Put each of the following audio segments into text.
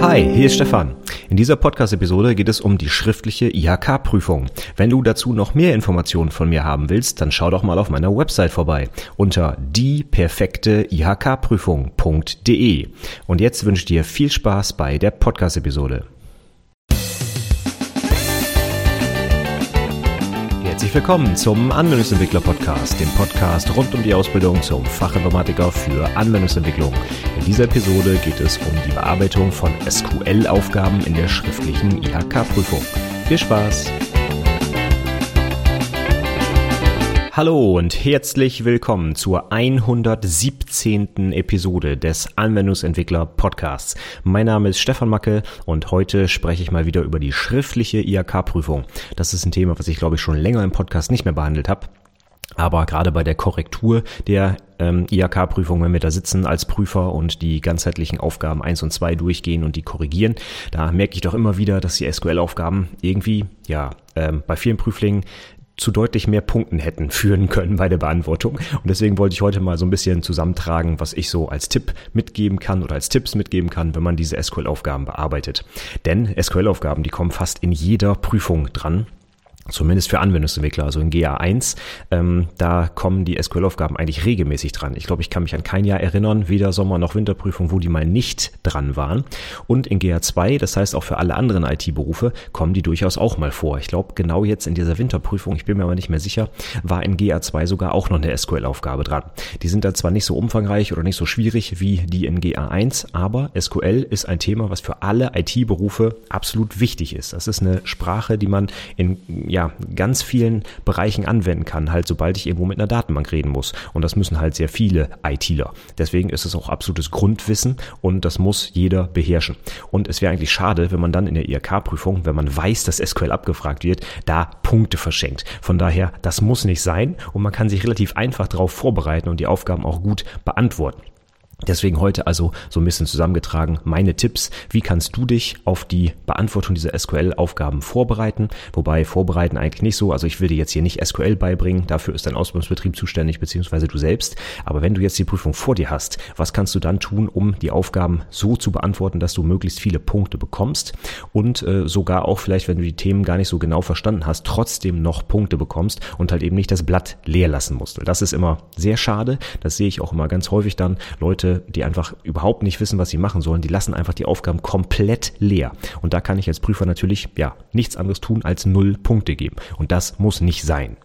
Hi, hier ist Stefan. In dieser Podcast-Episode geht es um die schriftliche IHK-Prüfung. Wenn du dazu noch mehr Informationen von mir haben willst, dann schau doch mal auf meiner Website vorbei unter dieperfekte-IHK-Prüfung.de. Und jetzt wünsche ich dir viel Spaß bei der Podcast-Episode. Herzlich willkommen zum Anwendungsentwickler Podcast, dem Podcast rund um die Ausbildung zum Fachinformatiker für Anwendungsentwicklung. In dieser Episode geht es um die Bearbeitung von SQL-Aufgaben in der schriftlichen IHK-Prüfung. Viel Spaß! Hallo und herzlich willkommen zur 117. Episode des Anwendungsentwickler Podcasts. Mein Name ist Stefan Macke und heute spreche ich mal wieder über die schriftliche IHK-Prüfung. Das ist ein Thema, was ich glaube ich schon länger im Podcast nicht mehr behandelt habe. Aber gerade bei der Korrektur der ähm, IHK-Prüfung, wenn wir da sitzen als Prüfer und die ganzheitlichen Aufgaben eins und zwei durchgehen und die korrigieren, da merke ich doch immer wieder, dass die SQL-Aufgaben irgendwie, ja, ähm, bei vielen Prüflingen zu deutlich mehr Punkten hätten führen können bei der Beantwortung. Und deswegen wollte ich heute mal so ein bisschen zusammentragen, was ich so als Tipp mitgeben kann oder als Tipps mitgeben kann, wenn man diese SQL-Aufgaben bearbeitet. Denn SQL-Aufgaben, die kommen fast in jeder Prüfung dran. Zumindest für Anwendungsentwickler, also in GA1, ähm, da kommen die SQL-Aufgaben eigentlich regelmäßig dran. Ich glaube, ich kann mich an kein Jahr erinnern, weder Sommer- noch Winterprüfung, wo die mal nicht dran waren. Und in GA2, das heißt auch für alle anderen IT-Berufe, kommen die durchaus auch mal vor. Ich glaube, genau jetzt in dieser Winterprüfung, ich bin mir aber nicht mehr sicher, war in GA2 sogar auch noch eine SQL-Aufgabe dran. Die sind da zwar nicht so umfangreich oder nicht so schwierig wie die in GA1, aber SQL ist ein Thema, was für alle IT-Berufe absolut wichtig ist. Das ist eine Sprache, die man in ja, ganz vielen Bereichen anwenden kann, halt sobald ich irgendwo mit einer Datenbank reden muss. Und das müssen halt sehr viele ITler. Deswegen ist es auch absolutes Grundwissen und das muss jeder beherrschen. Und es wäre eigentlich schade, wenn man dann in der IRK-Prüfung, wenn man weiß, dass SQL abgefragt wird, da Punkte verschenkt. Von daher, das muss nicht sein und man kann sich relativ einfach darauf vorbereiten und die Aufgaben auch gut beantworten. Deswegen heute also so ein bisschen zusammengetragen meine Tipps. Wie kannst du dich auf die Beantwortung dieser SQL-Aufgaben vorbereiten? Wobei vorbereiten eigentlich nicht so. Also ich will dir jetzt hier nicht SQL beibringen. Dafür ist dein Ausbildungsbetrieb zuständig, beziehungsweise du selbst. Aber wenn du jetzt die Prüfung vor dir hast, was kannst du dann tun, um die Aufgaben so zu beantworten, dass du möglichst viele Punkte bekommst und äh, sogar auch vielleicht, wenn du die Themen gar nicht so genau verstanden hast, trotzdem noch Punkte bekommst und halt eben nicht das Blatt leer lassen musst. Das ist immer sehr schade. Das sehe ich auch immer ganz häufig dann. Leute Leute, die einfach überhaupt nicht wissen, was sie machen sollen, die lassen einfach die Aufgaben komplett leer. Und da kann ich als Prüfer natürlich, ja, nichts anderes tun als null Punkte geben. Und das muss nicht sein.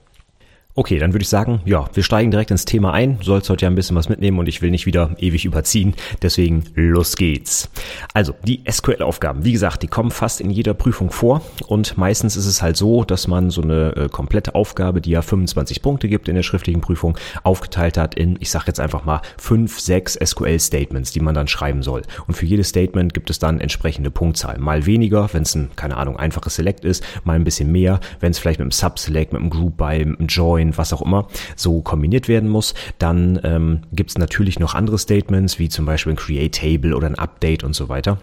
Okay, dann würde ich sagen, ja, wir steigen direkt ins Thema ein. Du sollst heute ja ein bisschen was mitnehmen und ich will nicht wieder ewig überziehen. Deswegen los geht's. Also, die SQL-Aufgaben, wie gesagt, die kommen fast in jeder Prüfung vor und meistens ist es halt so, dass man so eine äh, komplette Aufgabe, die ja 25 Punkte gibt in der schriftlichen Prüfung, aufgeteilt hat in, ich sage jetzt einfach mal, fünf, sechs SQL-Statements, die man dann schreiben soll. Und für jedes Statement gibt es dann entsprechende Punktzahl. Mal weniger, wenn es ein, keine Ahnung, einfaches Select ist, mal ein bisschen mehr, wenn es vielleicht mit einem Subselect, mit einem Group by, mit einem Join, Bitcoin, was auch immer, so kombiniert werden muss. Dann ähm, gibt es natürlich noch andere Statements, wie zum Beispiel ein Create Table oder ein Update und so weiter.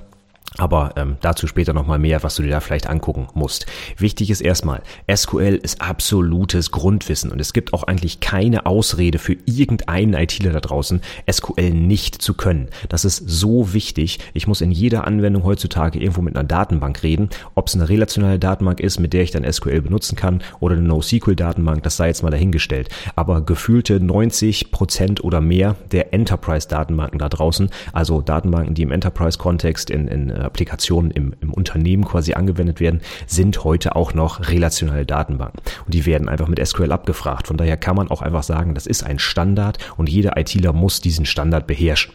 Aber ähm, dazu später nochmal mehr, was du dir da vielleicht angucken musst. Wichtig ist erstmal, SQL ist absolutes Grundwissen und es gibt auch eigentlich keine Ausrede für irgendeinen ITler da draußen, SQL nicht zu können. Das ist so wichtig. Ich muss in jeder Anwendung heutzutage irgendwo mit einer Datenbank reden. Ob es eine relationale Datenbank ist, mit der ich dann SQL benutzen kann oder eine NoSQL-Datenbank, das sei jetzt mal dahingestellt. Aber gefühlte 90 Prozent oder mehr der Enterprise-Datenbanken da draußen, also Datenbanken, die im Enterprise-Kontext in, in Applikationen im, im Unternehmen quasi angewendet werden, sind heute auch noch relationale Datenbanken. Und die werden einfach mit SQL abgefragt. Von daher kann man auch einfach sagen, das ist ein Standard und jeder ITler muss diesen Standard beherrschen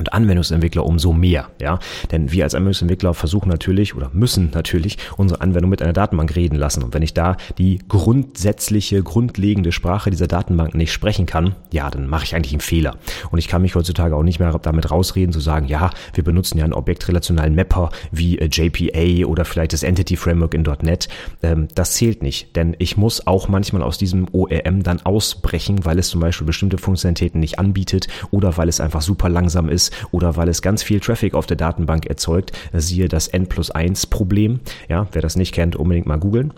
und Anwendungsentwickler umso mehr, ja. Denn wir als Anwendungsentwickler versuchen natürlich oder müssen natürlich unsere Anwendung mit einer Datenbank reden lassen. Und wenn ich da die grundsätzliche, grundlegende Sprache dieser Datenbank nicht sprechen kann, ja, dann mache ich eigentlich einen Fehler. Und ich kann mich heutzutage auch nicht mehr damit rausreden, zu sagen, ja, wir benutzen ja einen objektrelationalen Mapper wie äh, JPA oder vielleicht das Entity Framework in .NET. Ähm, das zählt nicht, denn ich muss auch manchmal aus diesem ORM dann ausbrechen, weil es zum Beispiel bestimmte Funktionalitäten nicht anbietet oder weil es einfach super langsam ist oder weil es ganz viel Traffic auf der Datenbank erzeugt. Siehe das N plus 1 Problem. Ja, wer das nicht kennt, unbedingt mal googeln.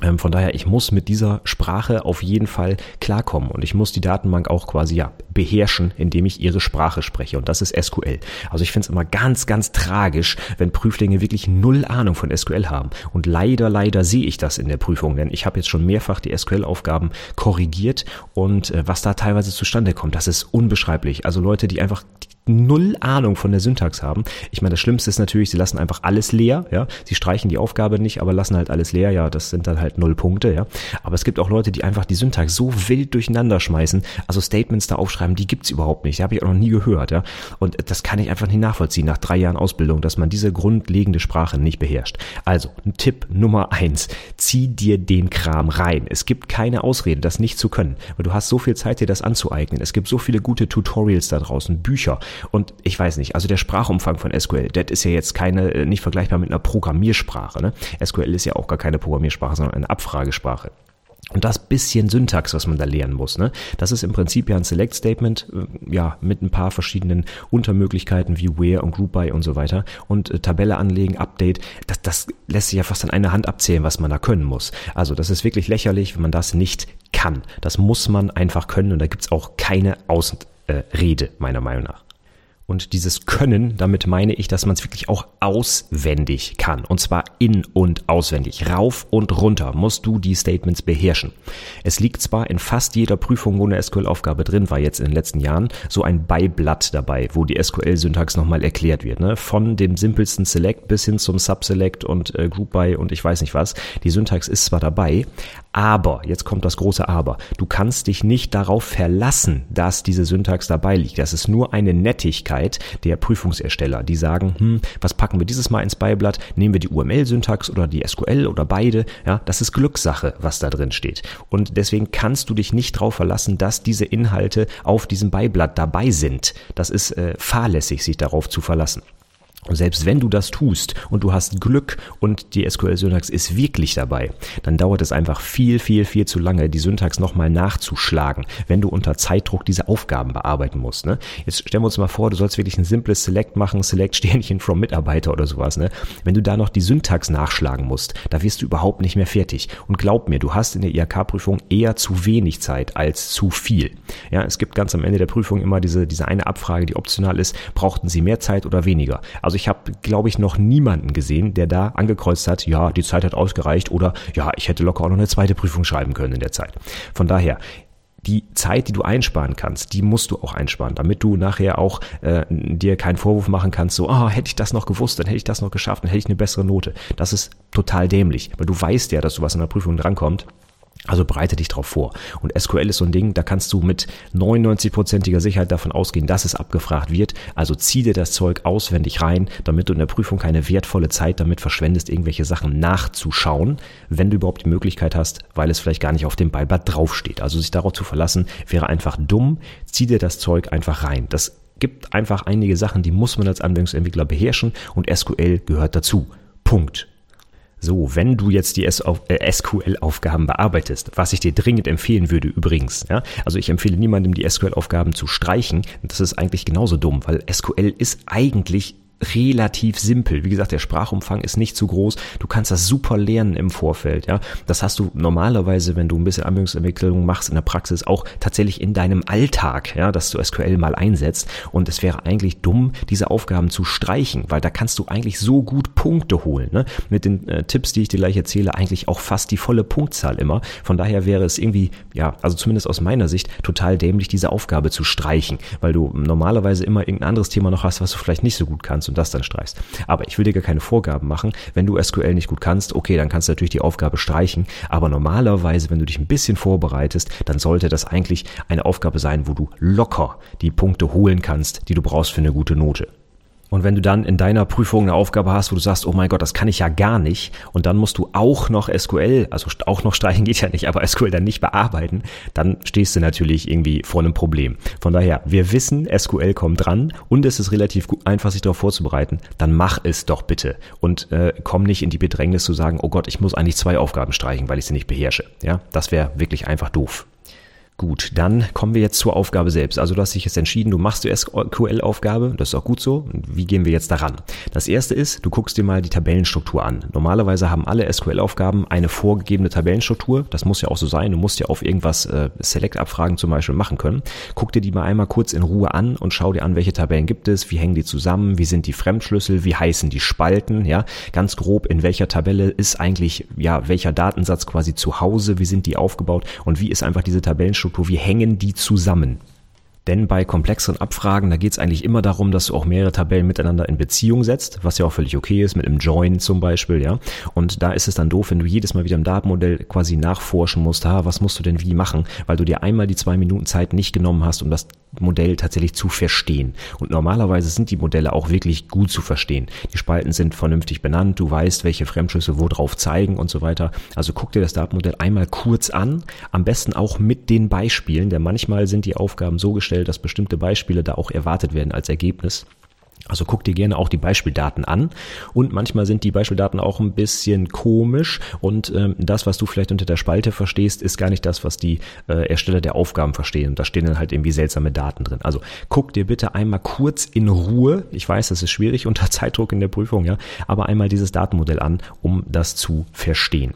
Ähm, von daher, ich muss mit dieser Sprache auf jeden Fall klarkommen und ich muss die Datenbank auch quasi ja beherrschen, indem ich ihre Sprache spreche und das ist SQL. Also ich finde es immer ganz, ganz tragisch, wenn Prüflinge wirklich null Ahnung von SQL haben und leider, leider sehe ich das in der Prüfung, denn ich habe jetzt schon mehrfach die SQL-Aufgaben korrigiert und äh, was da teilweise zustande kommt, das ist unbeschreiblich. Also Leute, die einfach null Ahnung von der Syntax haben. Ich meine, das Schlimmste ist natürlich, sie lassen einfach alles leer, ja. Sie streichen die Aufgabe nicht, aber lassen halt alles leer, ja. Das sind dann halt null Punkte, ja. Aber es gibt auch Leute, die einfach die Syntax so wild durcheinander schmeißen, also Statements da aufschreiben, die gibt's überhaupt nicht. Die habe ich auch noch nie gehört, ja. Und das kann ich einfach nicht nachvollziehen nach drei Jahren Ausbildung, dass man diese grundlegende Sprache nicht beherrscht. Also, Tipp Nummer eins. Zieh dir den Kram rein. Es gibt keine Ausrede, das nicht zu können, weil du hast so viel Zeit, dir das anzueignen. Es gibt so viele gute Tutorials da draußen, Bücher und ich weiß nicht, also der Sprachumfang von SQL, das ist ja jetzt keine, äh, nicht vergleichbar mit einer Programmiersprache. Ne? SQL ist ja auch gar keine Programmiersprache, sondern eine Abfragesprache. Und das bisschen Syntax, was man da lernen muss, ne? Das ist im Prinzip ja ein Select Statement, äh, ja, mit ein paar verschiedenen Untermöglichkeiten wie Where und Group By und so weiter und äh, Tabelle anlegen, Update. Das, das lässt sich ja fast an einer Hand abzählen, was man da können muss. Also, das ist wirklich lächerlich, wenn man das nicht kann. Das muss man einfach können und da gibt's auch keine Ausrede, meiner Meinung nach. Und dieses Können, damit meine ich, dass man es wirklich auch auswendig kann. Und zwar in und auswendig. Rauf und runter musst du die Statements beherrschen. Es liegt zwar in fast jeder Prüfung, wo eine SQL-Aufgabe drin war, jetzt in den letzten Jahren, so ein Beiblatt dabei, wo die SQL-Syntax nochmal erklärt wird. Ne? Von dem simpelsten Select bis hin zum Subselect und äh, Group By und ich weiß nicht was. Die Syntax ist zwar dabei, aber, jetzt kommt das große Aber, du kannst dich nicht darauf verlassen, dass diese Syntax dabei liegt. Das ist nur eine Nettigkeit der Prüfungsersteller, die sagen, hm, was packen wir dieses Mal ins Beiblatt? Nehmen wir die UML-Syntax oder die SQL oder beide? Ja, das ist Glückssache, was da drin steht. Und deswegen kannst du dich nicht darauf verlassen, dass diese Inhalte auf diesem Beiblatt dabei sind. Das ist äh, fahrlässig, sich darauf zu verlassen. Und selbst wenn du das tust und du hast Glück und die SQL-Syntax ist wirklich dabei, dann dauert es einfach viel, viel, viel zu lange, die Syntax nochmal nachzuschlagen, wenn du unter Zeitdruck diese Aufgaben bearbeiten musst. Ne? Jetzt stellen wir uns mal vor, du sollst wirklich ein simples Select machen, Select Sternchen from Mitarbeiter oder sowas. Ne? Wenn du da noch die Syntax nachschlagen musst, da wirst du überhaupt nicht mehr fertig. Und glaub mir, du hast in der IHK-Prüfung eher zu wenig Zeit als zu viel. Ja, es gibt ganz am Ende der Prüfung immer diese, diese eine Abfrage, die optional ist, brauchten sie mehr Zeit oder weniger? Also ich habe, glaube ich, noch niemanden gesehen, der da angekreuzt hat, ja, die Zeit hat ausgereicht oder ja, ich hätte locker auch noch eine zweite Prüfung schreiben können in der Zeit. Von daher, die Zeit, die du einsparen kannst, die musst du auch einsparen, damit du nachher auch äh, dir keinen Vorwurf machen kannst, so, oh, hätte ich das noch gewusst, dann hätte ich das noch geschafft, dann hätte ich eine bessere Note. Das ist total dämlich, weil du weißt ja, dass du was in der Prüfung drankommt also bereite dich drauf vor. Und SQL ist so ein Ding, da kannst du mit 99%iger Sicherheit davon ausgehen, dass es abgefragt wird. Also zieh dir das Zeug auswendig rein, damit du in der Prüfung keine wertvolle Zeit damit verschwendest, irgendwelche Sachen nachzuschauen, wenn du überhaupt die Möglichkeit hast, weil es vielleicht gar nicht auf dem Beiblatt draufsteht. Also sich darauf zu verlassen, wäre einfach dumm. Zieh dir das Zeug einfach rein. Das gibt einfach einige Sachen, die muss man als Anwendungsentwickler beherrschen und SQL gehört dazu. Punkt. So, wenn du jetzt die SQL-Aufgaben äh, bearbeitest, was ich dir dringend empfehlen würde übrigens, ja, also ich empfehle niemandem die SQL-Aufgaben zu streichen, das ist eigentlich genauso dumm, weil SQL ist eigentlich relativ simpel. Wie gesagt, der Sprachumfang ist nicht zu groß. Du kannst das super lernen im Vorfeld. Ja, das hast du normalerweise, wenn du ein bisschen Anwendungsentwicklung machst in der Praxis, auch tatsächlich in deinem Alltag, ja, dass du SQL mal einsetzt. Und es wäre eigentlich dumm, diese Aufgaben zu streichen, weil da kannst du eigentlich so gut Punkte holen. Ne? Mit den äh, Tipps, die ich dir gleich erzähle, eigentlich auch fast die volle Punktzahl immer. Von daher wäre es irgendwie, ja, also zumindest aus meiner Sicht, total dämlich, diese Aufgabe zu streichen, weil du normalerweise immer irgendein anderes Thema noch hast, was du vielleicht nicht so gut kannst und das dann streichst. Aber ich will dir gar keine Vorgaben machen. Wenn du SQL nicht gut kannst, okay, dann kannst du natürlich die Aufgabe streichen. Aber normalerweise, wenn du dich ein bisschen vorbereitest, dann sollte das eigentlich eine Aufgabe sein, wo du locker die Punkte holen kannst, die du brauchst für eine gute Note. Und wenn du dann in deiner Prüfung eine Aufgabe hast, wo du sagst, oh mein Gott, das kann ich ja gar nicht, und dann musst du auch noch SQL, also auch noch streichen geht ja nicht, aber SQL dann nicht bearbeiten, dann stehst du natürlich irgendwie vor einem Problem. Von daher, wir wissen, SQL kommt dran und es ist relativ einfach, sich darauf vorzubereiten, dann mach es doch bitte und äh, komm nicht in die Bedrängnis zu sagen, oh Gott, ich muss eigentlich zwei Aufgaben streichen, weil ich sie nicht beherrsche. Ja, das wäre wirklich einfach doof. Gut, dann kommen wir jetzt zur Aufgabe selbst. Also du hast dich jetzt entschieden, du machst die SQL-Aufgabe, das ist auch gut so. Wie gehen wir jetzt daran? Das erste ist, du guckst dir mal die Tabellenstruktur an. Normalerweise haben alle SQL-Aufgaben eine vorgegebene Tabellenstruktur. Das muss ja auch so sein. Du musst ja auf irgendwas äh, Select-Abfragen zum Beispiel machen können. Guck dir die mal einmal kurz in Ruhe an und schau dir an, welche Tabellen gibt es, wie hängen die zusammen, wie sind die Fremdschlüssel, wie heißen die Spalten, ja, ganz grob, in welcher Tabelle ist eigentlich, ja, welcher Datensatz quasi zu Hause, wie sind die aufgebaut und wie ist einfach diese Tabellenstruktur Struktur, wie hängen die zusammen? Denn bei komplexeren Abfragen, da geht es eigentlich immer darum, dass du auch mehrere Tabellen miteinander in Beziehung setzt, was ja auch völlig okay ist, mit einem Join zum Beispiel, ja. Und da ist es dann doof, wenn du jedes Mal wieder im Datenmodell quasi nachforschen musst, ha, was musst du denn wie machen, weil du dir einmal die zwei Minuten Zeit nicht genommen hast, um das Modell tatsächlich zu verstehen. Und normalerweise sind die Modelle auch wirklich gut zu verstehen. Die Spalten sind vernünftig benannt, du weißt, welche Fremdschlüsse wo drauf zeigen und so weiter. Also guck dir das Datenmodell einmal kurz an, am besten auch mit den Beispielen, denn manchmal sind die Aufgaben so gestellt, dass bestimmte Beispiele da auch erwartet werden als Ergebnis. Also guck dir gerne auch die Beispieldaten an und manchmal sind die Beispieldaten auch ein bisschen komisch und ähm, das, was du vielleicht unter der Spalte verstehst, ist gar nicht das, was die äh, Ersteller der Aufgaben verstehen. Und da stehen dann halt irgendwie seltsame Daten drin. Also guck dir bitte einmal kurz in Ruhe, ich weiß, das ist schwierig unter Zeitdruck in der Prüfung, ja, aber einmal dieses Datenmodell an, um das zu verstehen.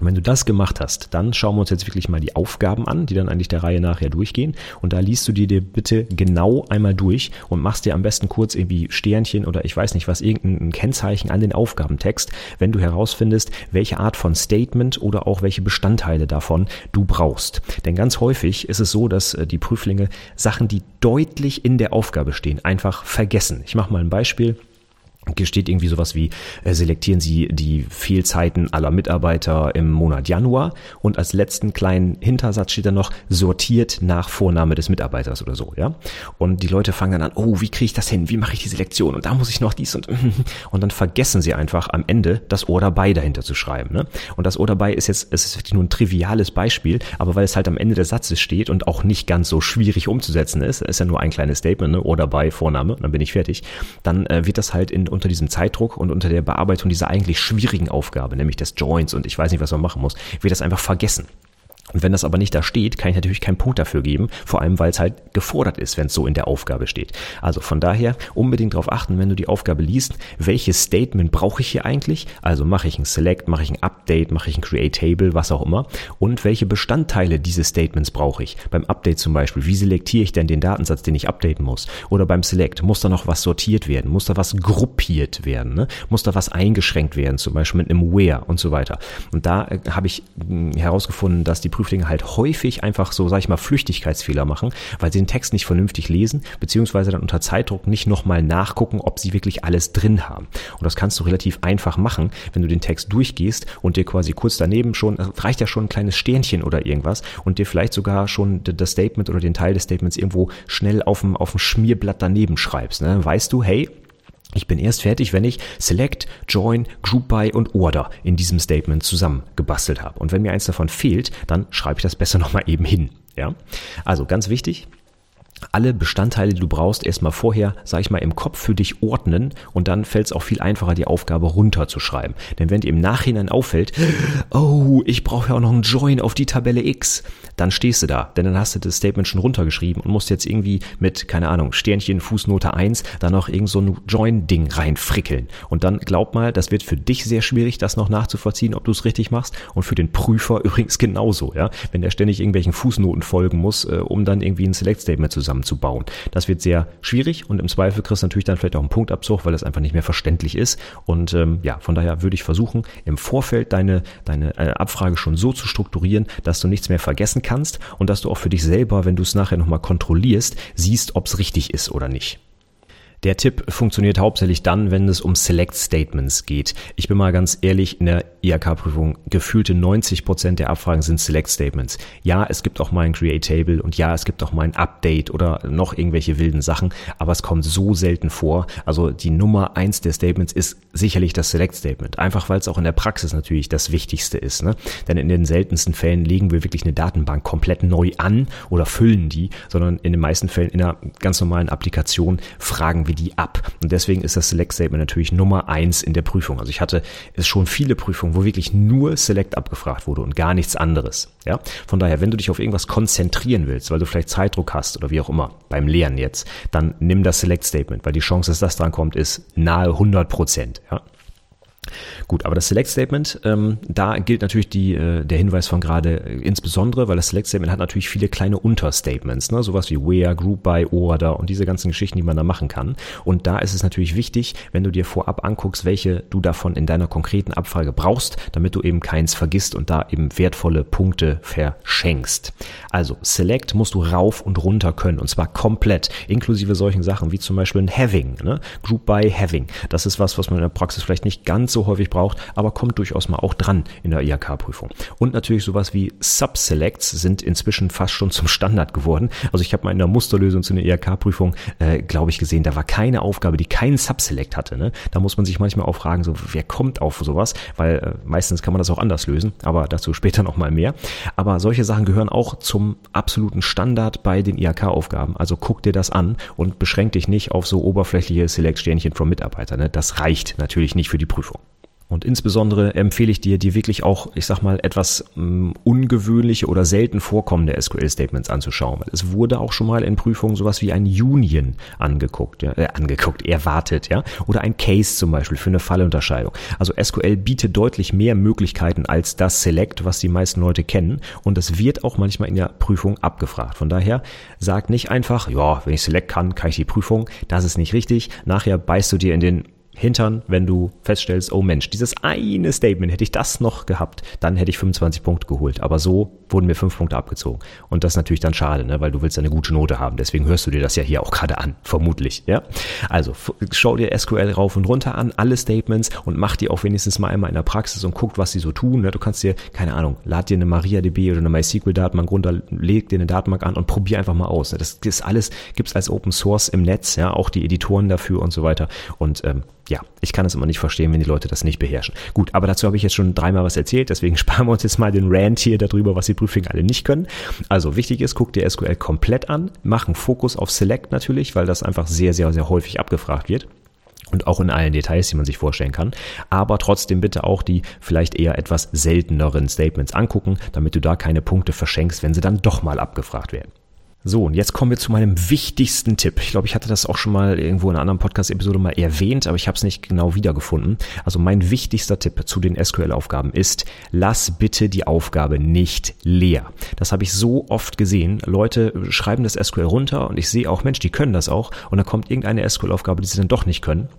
Und wenn du das gemacht hast, dann schauen wir uns jetzt wirklich mal die Aufgaben an, die dann eigentlich der Reihe nachher durchgehen. Und da liest du die dir bitte genau einmal durch und machst dir am besten kurz irgendwie Sternchen oder ich weiß nicht was, irgendein Kennzeichen an den Aufgabentext, wenn du herausfindest, welche Art von Statement oder auch welche Bestandteile davon du brauchst. Denn ganz häufig ist es so, dass äh, die Prüflinge Sachen, die deutlich in der Aufgabe stehen, einfach vergessen. Ich mache mal ein Beispiel. Hier steht irgendwie sowas wie, äh, selektieren Sie die Fehlzeiten aller Mitarbeiter im Monat Januar und als letzten kleinen Hintersatz steht dann noch, sortiert nach Vorname des Mitarbeiters oder so, ja. Und die Leute fangen dann an, oh, wie kriege ich das hin? Wie mache ich die Selektion? Und da muss ich noch dies und und dann vergessen sie einfach am Ende das Oder bei dahinter zu schreiben. Ne? Und das Oder bei ist jetzt, es ist wirklich nur ein triviales Beispiel, aber weil es halt am Ende des Satzes steht und auch nicht ganz so schwierig umzusetzen ist, ist ja nur ein kleines Statement, ne? Oder bei Vorname, dann bin ich fertig, dann äh, wird das halt in unter diesem Zeitdruck und unter der Bearbeitung dieser eigentlich schwierigen Aufgabe, nämlich des Joints und ich weiß nicht, was man machen muss, wird das einfach vergessen. Und wenn das aber nicht da steht, kann ich natürlich keinen Punkt dafür geben, vor allem weil es halt gefordert ist, wenn es so in der Aufgabe steht. Also von daher unbedingt darauf achten, wenn du die Aufgabe liest, welches Statement brauche ich hier eigentlich? Also mache ich ein Select, mache ich ein Update, mache ich ein Create Table, was auch immer. Und welche Bestandteile dieses Statements brauche ich? Beim Update zum Beispiel, wie selektiere ich denn den Datensatz, den ich updaten muss? Oder beim Select, muss da noch was sortiert werden? Muss da was gruppiert werden? Ne? Muss da was eingeschränkt werden? Zum Beispiel mit einem Where und so weiter. Und da äh, habe ich mh, herausgefunden, dass die Prüflinge halt häufig einfach so, sag ich mal, Flüchtigkeitsfehler machen, weil sie den Text nicht vernünftig lesen, beziehungsweise dann unter Zeitdruck nicht nochmal nachgucken, ob sie wirklich alles drin haben. Und das kannst du relativ einfach machen, wenn du den Text durchgehst und dir quasi kurz daneben schon, reicht ja schon ein kleines Sternchen oder irgendwas und dir vielleicht sogar schon das Statement oder den Teil des Statements irgendwo schnell auf dem, auf dem Schmierblatt daneben schreibst. Ne? Weißt du, hey, ich bin erst fertig, wenn ich Select, Join, Group By und Order in diesem Statement zusammengebastelt habe. Und wenn mir eins davon fehlt, dann schreibe ich das besser nochmal eben hin. Ja? Also ganz wichtig, alle Bestandteile, die du brauchst, erstmal vorher, sag ich mal, im Kopf für dich ordnen und dann fällt es auch viel einfacher, die Aufgabe runterzuschreiben. Denn wenn dir im Nachhinein auffällt, oh, ich brauche ja auch noch einen Join auf die Tabelle X, dann stehst du da. Denn dann hast du das Statement schon runtergeschrieben und musst jetzt irgendwie mit, keine Ahnung, Sternchen, Fußnote 1, da noch irgend so ein Join-Ding reinfrickeln. Und dann glaub mal, das wird für dich sehr schwierig, das noch nachzuvollziehen, ob du es richtig machst. Und für den Prüfer übrigens genauso, ja. Wenn der ständig irgendwelchen Fußnoten folgen muss, äh, um dann irgendwie ein Select-Statement zu zusammenzubauen. Das wird sehr schwierig und im Zweifel kriegst du natürlich dann vielleicht auch einen Punktabzug, weil das einfach nicht mehr verständlich ist. Und ähm, ja, von daher würde ich versuchen, im Vorfeld deine, deine äh, Abfrage schon so zu strukturieren, dass du nichts mehr vergessen kannst und dass du auch für dich selber, wenn du es nachher nochmal kontrollierst, siehst, ob es richtig ist oder nicht. Der Tipp funktioniert hauptsächlich dann, wenn es um Select Statements geht. Ich bin mal ganz ehrlich, in der IHK-Prüfung gefühlte 90 Prozent der Abfragen sind Select Statements. Ja, es gibt auch mal ein Create Table und ja, es gibt auch mal ein Update oder noch irgendwelche wilden Sachen, aber es kommt so selten vor. Also die Nummer eins der Statements ist sicherlich das Select Statement. Einfach weil es auch in der Praxis natürlich das Wichtigste ist. Ne? Denn in den seltensten Fällen legen wir wirklich eine Datenbank komplett neu an oder füllen die, sondern in den meisten Fällen in einer ganz normalen Applikation fragen wir frage die ab. Und deswegen ist das Select Statement natürlich Nummer eins in der Prüfung. Also ich hatte es schon viele Prüfungen, wo wirklich nur Select abgefragt wurde und gar nichts anderes. Ja, von daher, wenn du dich auf irgendwas konzentrieren willst, weil du vielleicht Zeitdruck hast oder wie auch immer beim Lernen jetzt, dann nimm das Select Statement, weil die Chance, dass das dran kommt, ist nahe 100 Prozent. Ja. Gut, aber das Select Statement, ähm, da gilt natürlich die, äh, der Hinweis von gerade äh, insbesondere, weil das Select Statement hat natürlich viele kleine Unterstatements, ne? sowas wie Where, Group by, Order und diese ganzen Geschichten, die man da machen kann. Und da ist es natürlich wichtig, wenn du dir vorab anguckst, welche du davon in deiner konkreten Abfrage brauchst, damit du eben keins vergisst und da eben wertvolle Punkte verschenkst. Also Select musst du rauf und runter können und zwar komplett, inklusive solchen Sachen wie zum Beispiel ein Having, ne? Group by Having. Das ist was, was man in der Praxis vielleicht nicht ganz so häufig braucht, aber kommt durchaus mal auch dran in der IHK-Prüfung. Und natürlich sowas wie Subselects sind inzwischen fast schon zum Standard geworden. Also ich habe mal in der Musterlösung zu einer IHK-Prüfung, äh, glaube ich, gesehen, da war keine Aufgabe, die keinen Subselect hatte. Ne? Da muss man sich manchmal auch fragen, so wer kommt auf sowas, weil äh, meistens kann man das auch anders lösen, aber dazu später noch mal mehr. Aber solche Sachen gehören auch zum absoluten Standard bei den IHK-Aufgaben. Also guck dir das an und beschränk dich nicht auf so oberflächliche Select-Sternchen vom Mitarbeiter. Ne? Das reicht natürlich nicht für die Prüfung. Und insbesondere empfehle ich dir, dir wirklich auch, ich sag mal, etwas ähm, ungewöhnliche oder selten vorkommende SQL-Statements anzuschauen. Es wurde auch schon mal in Prüfungen sowas wie ein Union angeguckt, ja, äh, angeguckt, erwartet, ja, oder ein Case zum Beispiel für eine Fallunterscheidung. Also SQL bietet deutlich mehr Möglichkeiten als das Select, was die meisten Leute kennen. Und das wird auch manchmal in der Prüfung abgefragt. Von daher sag nicht einfach, ja, wenn ich Select kann, kann ich die Prüfung. Das ist nicht richtig. Nachher beißt du dir in den Hintern, wenn du feststellst, oh Mensch, dieses eine Statement, hätte ich das noch gehabt, dann hätte ich 25 Punkte geholt. Aber so wurden mir fünf Punkte abgezogen. Und das ist natürlich dann schade, ne? weil du willst eine gute Note haben. Deswegen hörst du dir das ja hier auch gerade an, vermutlich. Ja? Also schau dir SQL rauf und runter an, alle Statements und mach die auch wenigstens mal einmal in der Praxis und guck, was sie so tun. Ne? Du kannst dir, keine Ahnung, lad dir eine MariaDB oder eine MySQL-Datenbank runter, leg dir eine Datenbank an und probier einfach mal aus. Ne? Das ist alles, gibt's als Open Source im Netz, ja, auch die Editoren dafür und so weiter. Und ähm, ja, ich kann es immer nicht verstehen, wenn die Leute das nicht beherrschen. Gut, aber dazu habe ich jetzt schon dreimal was erzählt, deswegen sparen wir uns jetzt mal den Rant hier darüber, was die Prüflinge alle nicht können. Also wichtig ist, guck dir SQL komplett an, mach einen Fokus auf Select natürlich, weil das einfach sehr, sehr, sehr häufig abgefragt wird und auch in allen Details, die man sich vorstellen kann. Aber trotzdem bitte auch die vielleicht eher etwas selteneren Statements angucken, damit du da keine Punkte verschenkst, wenn sie dann doch mal abgefragt werden. So, und jetzt kommen wir zu meinem wichtigsten Tipp. Ich glaube, ich hatte das auch schon mal irgendwo in einer anderen Podcast-Episode mal erwähnt, aber ich habe es nicht genau wiedergefunden. Also mein wichtigster Tipp zu den SQL-Aufgaben ist, lass bitte die Aufgabe nicht leer. Das habe ich so oft gesehen. Leute schreiben das SQL runter und ich sehe auch, Mensch, die können das auch. Und dann kommt irgendeine SQL-Aufgabe, die sie dann doch nicht können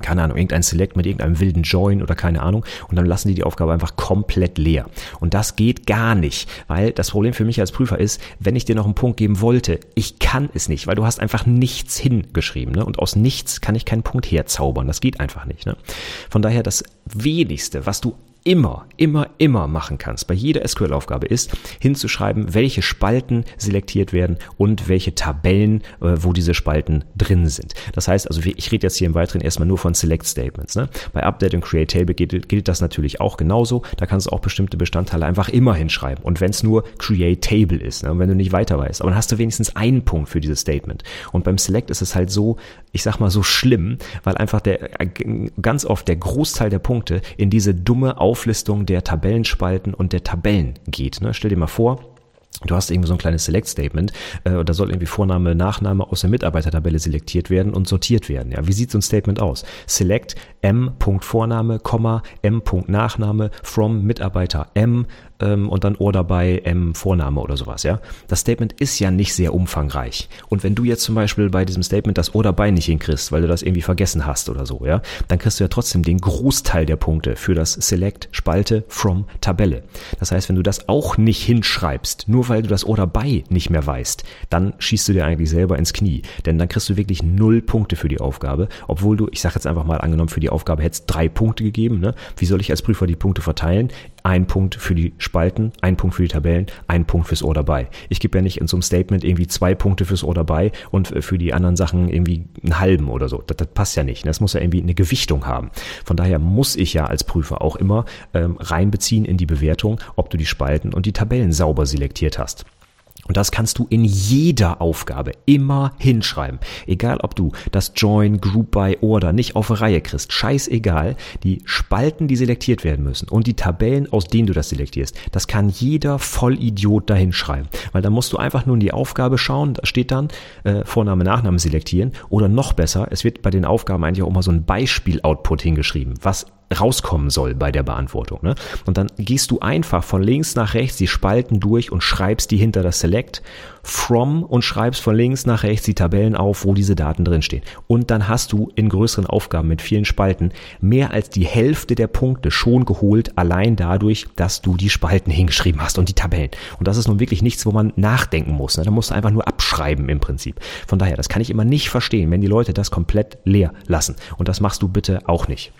keine Ahnung, irgendein Select mit irgendeinem wilden Join oder keine Ahnung und dann lassen die die Aufgabe einfach komplett leer. Und das geht gar nicht, weil das Problem für mich als Prüfer ist, wenn ich dir noch einen Punkt geben wollte, ich kann es nicht, weil du hast einfach nichts hingeschrieben ne? und aus nichts kann ich keinen Punkt herzaubern. Das geht einfach nicht. Ne? Von daher das wenigste, was du immer, immer, immer machen kannst bei jeder SQL-Aufgabe ist, hinzuschreiben, welche Spalten selektiert werden und welche Tabellen, äh, wo diese Spalten drin sind. Das heißt also, ich rede jetzt hier im Weiteren erstmal nur von Select Statements. Ne? Bei Update und Create Table gilt, gilt das natürlich auch genauso. Da kannst du auch bestimmte Bestandteile einfach immer hinschreiben. Und wenn es nur Create Table ist, ne? wenn du nicht weiter weißt, aber dann hast du wenigstens einen Punkt für dieses Statement. Und beim Select ist es halt so, ich sag mal so schlimm, weil einfach der äh, ganz oft der Großteil der Punkte in diese dumme Auflistung der Tabellenspalten und der Tabellen geht. Ne? Stell dir mal vor, Du hast irgendwie so ein kleines Select-Statement, äh, da soll irgendwie Vorname, Nachname aus der Mitarbeitertabelle selektiert werden und sortiert werden. Ja, wie sieht so ein Statement aus? Select M. Vorname, M. Nachname from Mitarbeiter M ähm, und dann Order bei M Vorname oder sowas, ja. Das Statement ist ja nicht sehr umfangreich. Und wenn du jetzt zum Beispiel bei diesem Statement das Order bei nicht hinkriegst, weil du das irgendwie vergessen hast oder so, ja, dann kriegst du ja trotzdem den Großteil der Punkte für das Select Spalte from Tabelle. Das heißt, wenn du das auch nicht hinschreibst, nur weil du das Order bei nicht mehr weißt, dann schießt du dir eigentlich selber ins Knie. Denn dann kriegst du wirklich null Punkte für die Aufgabe, obwohl du, ich sage jetzt einfach mal angenommen, für die Aufgabe hättest drei Punkte gegeben. Ne? Wie soll ich als Prüfer die Punkte verteilen? Ein Punkt für die Spalten, ein Punkt für die Tabellen, ein Punkt fürs Ohr dabei. Ich gebe ja nicht in so einem Statement irgendwie zwei Punkte fürs Ohr dabei und äh, für die anderen Sachen irgendwie einen halben oder so. Das, das passt ja nicht. Das muss ja irgendwie eine Gewichtung haben. Von daher muss ich ja als Prüfer auch immer ähm, reinbeziehen in die Bewertung, ob du die Spalten und die Tabellen sauber selektiert hast. Und das kannst du in jeder Aufgabe immer hinschreiben. Egal ob du das Join, Group by Order nicht auf Reihe kriegst. Scheißegal. Die Spalten, die selektiert werden müssen und die Tabellen, aus denen du das selektierst, das kann jeder Vollidiot dahin schreiben. Weil da musst du einfach nur in die Aufgabe schauen. Da steht dann äh, Vorname, Nachname selektieren. Oder noch besser, es wird bei den Aufgaben eigentlich auch immer so ein Beispiel-Output hingeschrieben. Was rauskommen soll bei der Beantwortung. Ne? Und dann gehst du einfach von links nach rechts die Spalten durch und schreibst die hinter das Select from und schreibst von links nach rechts die Tabellen auf, wo diese Daten drinstehen. Und dann hast du in größeren Aufgaben mit vielen Spalten mehr als die Hälfte der Punkte schon geholt, allein dadurch, dass du die Spalten hingeschrieben hast und die Tabellen. Und das ist nun wirklich nichts, wo man nachdenken muss. Ne? Da musst du einfach nur abschreiben im Prinzip. Von daher, das kann ich immer nicht verstehen, wenn die Leute das komplett leer lassen. Und das machst du bitte auch nicht.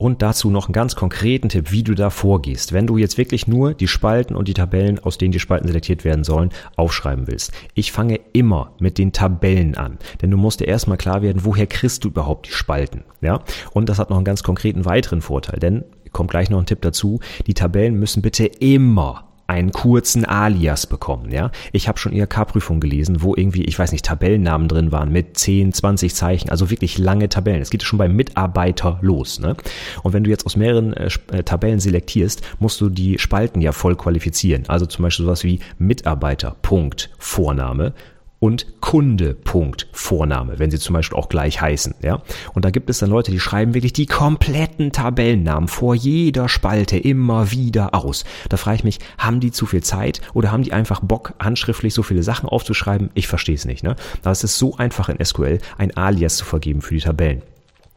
Und dazu noch einen ganz konkreten Tipp, wie du da vorgehst. Wenn du jetzt wirklich nur die Spalten und die Tabellen, aus denen die Spalten selektiert werden sollen, aufschreiben willst. Ich fange immer mit den Tabellen an. Denn du musst dir erstmal klar werden, woher kriegst du überhaupt die Spalten. Ja? Und das hat noch einen ganz konkreten weiteren Vorteil. Denn kommt gleich noch ein Tipp dazu. Die Tabellen müssen bitte immer einen kurzen Alias bekommen. Ja, ich habe schon IHK-Prüfungen gelesen, wo irgendwie, ich weiß nicht, Tabellennamen drin waren mit 10, 20 Zeichen, also wirklich lange Tabellen. Es geht schon beim Mitarbeiter los. Ne? Und wenn du jetzt aus mehreren äh, äh, Tabellen selektierst, musst du die Spalten ja voll qualifizieren. Also zum Beispiel sowas wie Mitarbeiter, Punkt, Vorname und Kunde. Vorname, wenn sie zum Beispiel auch gleich heißen. Ja? Und da gibt es dann Leute, die schreiben wirklich die kompletten Tabellennamen vor jeder Spalte immer wieder aus. Da frage ich mich, haben die zu viel Zeit oder haben die einfach Bock, handschriftlich so viele Sachen aufzuschreiben? Ich verstehe es nicht. Ne? Aber es ist so einfach in SQL, ein Alias zu vergeben für die Tabellen.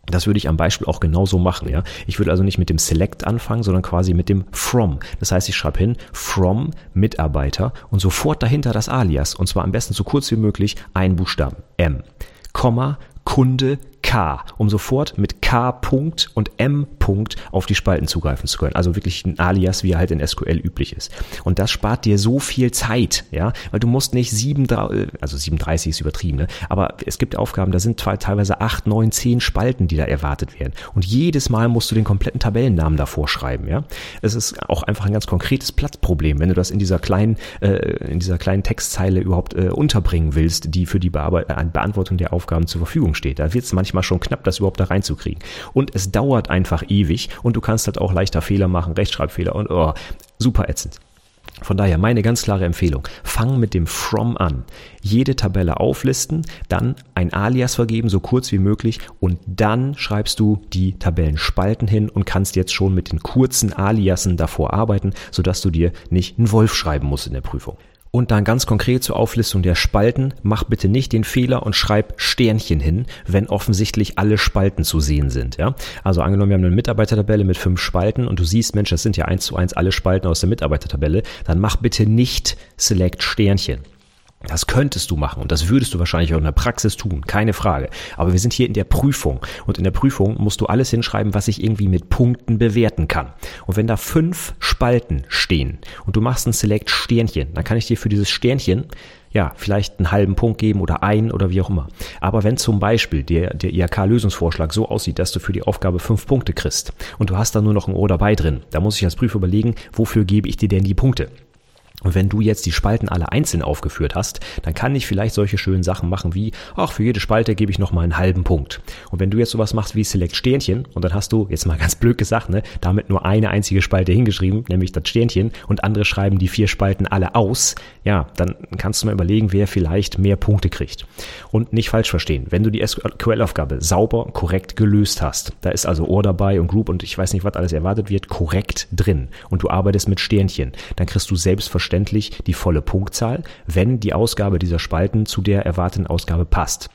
Das würde ich am Beispiel auch genauso machen, ja. Ich würde also nicht mit dem Select anfangen, sondern quasi mit dem From. Das heißt, ich schreibe hin From Mitarbeiter und sofort dahinter das Alias und zwar am besten so kurz wie möglich ein Buchstaben M, Komma, Kunde, Um sofort mit K Punkt und M Punkt auf die Spalten zugreifen zu können. Also wirklich ein Alias, wie er halt in SQL üblich ist. Und das spart dir so viel Zeit, ja, weil du musst nicht sieben, also 37 ist übertrieben, ne? aber es gibt Aufgaben, da sind teilweise acht, neun, zehn Spalten, die da erwartet werden. Und jedes Mal musst du den kompletten Tabellennamen davor schreiben, ja. Es ist auch einfach ein ganz konkretes Platzproblem, wenn du das in dieser kleinen, äh, in dieser kleinen Textzeile überhaupt äh, unterbringen willst, die für die Bearbeit Beantwortung der Aufgaben zur Verfügung steht. Da wird es manchmal manchmal schon knapp, das überhaupt da reinzukriegen. Und es dauert einfach ewig und du kannst halt auch leichter Fehler machen, Rechtschreibfehler und oh, super ätzend. Von daher meine ganz klare Empfehlung. Fang mit dem From an. Jede Tabelle auflisten, dann ein Alias vergeben, so kurz wie möglich und dann schreibst du die Tabellenspalten hin und kannst jetzt schon mit den kurzen Aliasen davor arbeiten, sodass du dir nicht einen Wolf schreiben musst in der Prüfung. Und dann ganz konkret zur Auflistung der Spalten, mach bitte nicht den Fehler und schreib Sternchen hin, wenn offensichtlich alle Spalten zu sehen sind. Ja? Also angenommen, wir haben eine Mitarbeitertabelle mit fünf Spalten und du siehst, Mensch, das sind ja eins zu eins alle Spalten aus der Mitarbeitertabelle, dann mach bitte nicht Select Sternchen. Das könntest du machen und das würdest du wahrscheinlich auch in der Praxis tun, keine Frage. Aber wir sind hier in der Prüfung und in der Prüfung musst du alles hinschreiben, was ich irgendwie mit Punkten bewerten kann. Und wenn da fünf Spalten stehen und du machst ein Select Sternchen, dann kann ich dir für dieses Sternchen ja, vielleicht einen halben Punkt geben oder ein oder wie auch immer. Aber wenn zum Beispiel der, der IHK-Lösungsvorschlag so aussieht, dass du für die Aufgabe fünf Punkte kriegst und du hast da nur noch ein O dabei drin, da muss ich als Prüfer überlegen, wofür gebe ich dir denn die Punkte? Und wenn du jetzt die Spalten alle einzeln aufgeführt hast, dann kann ich vielleicht solche schönen Sachen machen wie, ach, für jede Spalte gebe ich nochmal einen halben Punkt. Und wenn du jetzt sowas machst wie Select Sternchen und dann hast du, jetzt mal ganz blöd gesagt, ne, damit nur eine einzige Spalte hingeschrieben, nämlich das Sternchen und andere schreiben die vier Spalten alle aus, ja, dann kannst du mal überlegen, wer vielleicht mehr Punkte kriegt. Und nicht falsch verstehen, wenn du die SQL-Aufgabe sauber, korrekt gelöst hast, da ist also Ohr dabei und Group und ich weiß nicht, was alles erwartet wird, korrekt drin und du arbeitest mit Sternchen, dann kriegst du selbstverständlich selbstverständlich die volle Punktzahl, wenn die Ausgabe dieser Spalten zu der erwarteten Ausgabe passt.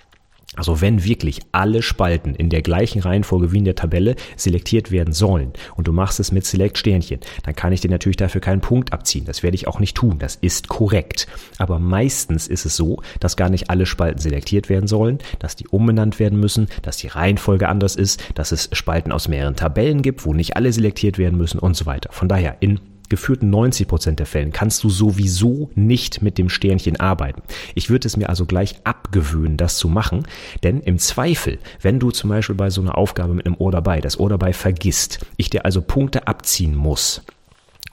Also wenn wirklich alle Spalten in der gleichen Reihenfolge wie in der Tabelle selektiert werden sollen und du machst es mit Select Sternchen, dann kann ich dir natürlich dafür keinen Punkt abziehen. Das werde ich auch nicht tun. Das ist korrekt. Aber meistens ist es so, dass gar nicht alle Spalten selektiert werden sollen, dass die umbenannt werden müssen, dass die Reihenfolge anders ist, dass es Spalten aus mehreren Tabellen gibt, wo nicht alle selektiert werden müssen und so weiter. Von daher in geführten 90 Prozent der Fällen kannst du sowieso nicht mit dem Sternchen arbeiten. Ich würde es mir also gleich abgewöhnen, das zu machen, denn im Zweifel, wenn du zum Beispiel bei so einer Aufgabe mit einem Ohr dabei, das Ohr dabei vergisst, ich dir also Punkte abziehen muss,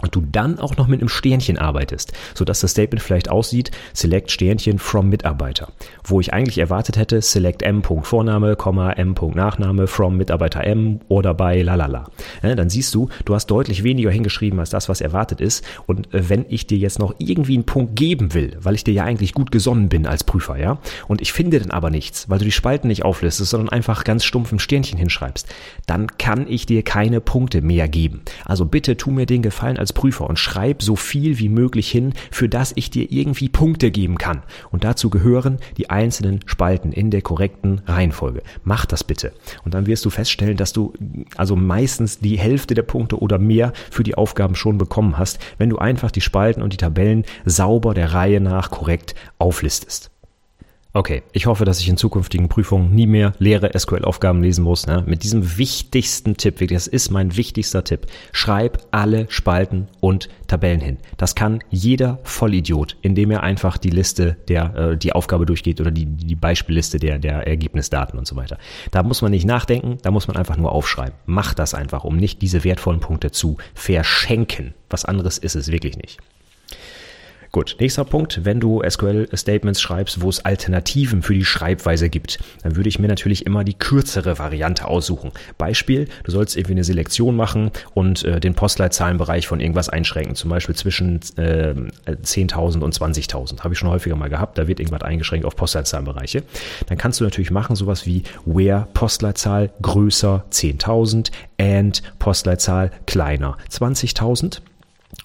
und du dann auch noch mit einem Sternchen arbeitest, sodass das Statement vielleicht aussieht, select Sternchen from Mitarbeiter, wo ich eigentlich erwartet hätte, select m. Vorname, m. Nachname from Mitarbeiter m oder bei lalala. Ja, dann siehst du, du hast deutlich weniger hingeschrieben als das, was erwartet ist und äh, wenn ich dir jetzt noch irgendwie einen Punkt geben will, weil ich dir ja eigentlich gut gesonnen bin als Prüfer, ja, und ich finde dann aber nichts, weil du die Spalten nicht auflistest, sondern einfach ganz stumpf ein Sternchen hinschreibst, dann kann ich dir keine Punkte mehr geben. Also bitte tu mir den Gefallen als Prüfer und schreib so viel wie möglich hin, für das ich dir irgendwie Punkte geben kann. Und dazu gehören die einzelnen Spalten in der korrekten Reihenfolge. Mach das bitte. Und dann wirst du feststellen, dass du also meistens die Hälfte der Punkte oder mehr für die Aufgaben schon bekommen hast, wenn du einfach die Spalten und die Tabellen sauber der Reihe nach korrekt auflistest. Okay, ich hoffe, dass ich in zukünftigen Prüfungen nie mehr leere SQL-Aufgaben lesen muss. Ne? Mit diesem wichtigsten Tipp, das ist mein wichtigster Tipp. Schreib alle Spalten und Tabellen hin. Das kann jeder Vollidiot, indem er einfach die Liste der, äh, die Aufgabe durchgeht oder die, die Beispielliste der, der Ergebnisdaten und so weiter. Da muss man nicht nachdenken, da muss man einfach nur aufschreiben. Mach das einfach, um nicht diese wertvollen Punkte zu verschenken. Was anderes ist es wirklich nicht. Gut, nächster Punkt, wenn du SQL-Statements schreibst, wo es Alternativen für die Schreibweise gibt, dann würde ich mir natürlich immer die kürzere Variante aussuchen. Beispiel, du sollst irgendwie eine Selektion machen und äh, den Postleitzahlenbereich von irgendwas einschränken, zum Beispiel zwischen äh, 10.000 und 20.000. Habe ich schon häufiger mal gehabt, da wird irgendwas eingeschränkt auf Postleitzahlenbereiche. Dann kannst du natürlich machen sowas wie where Postleitzahl größer 10.000 and Postleitzahl kleiner 20.000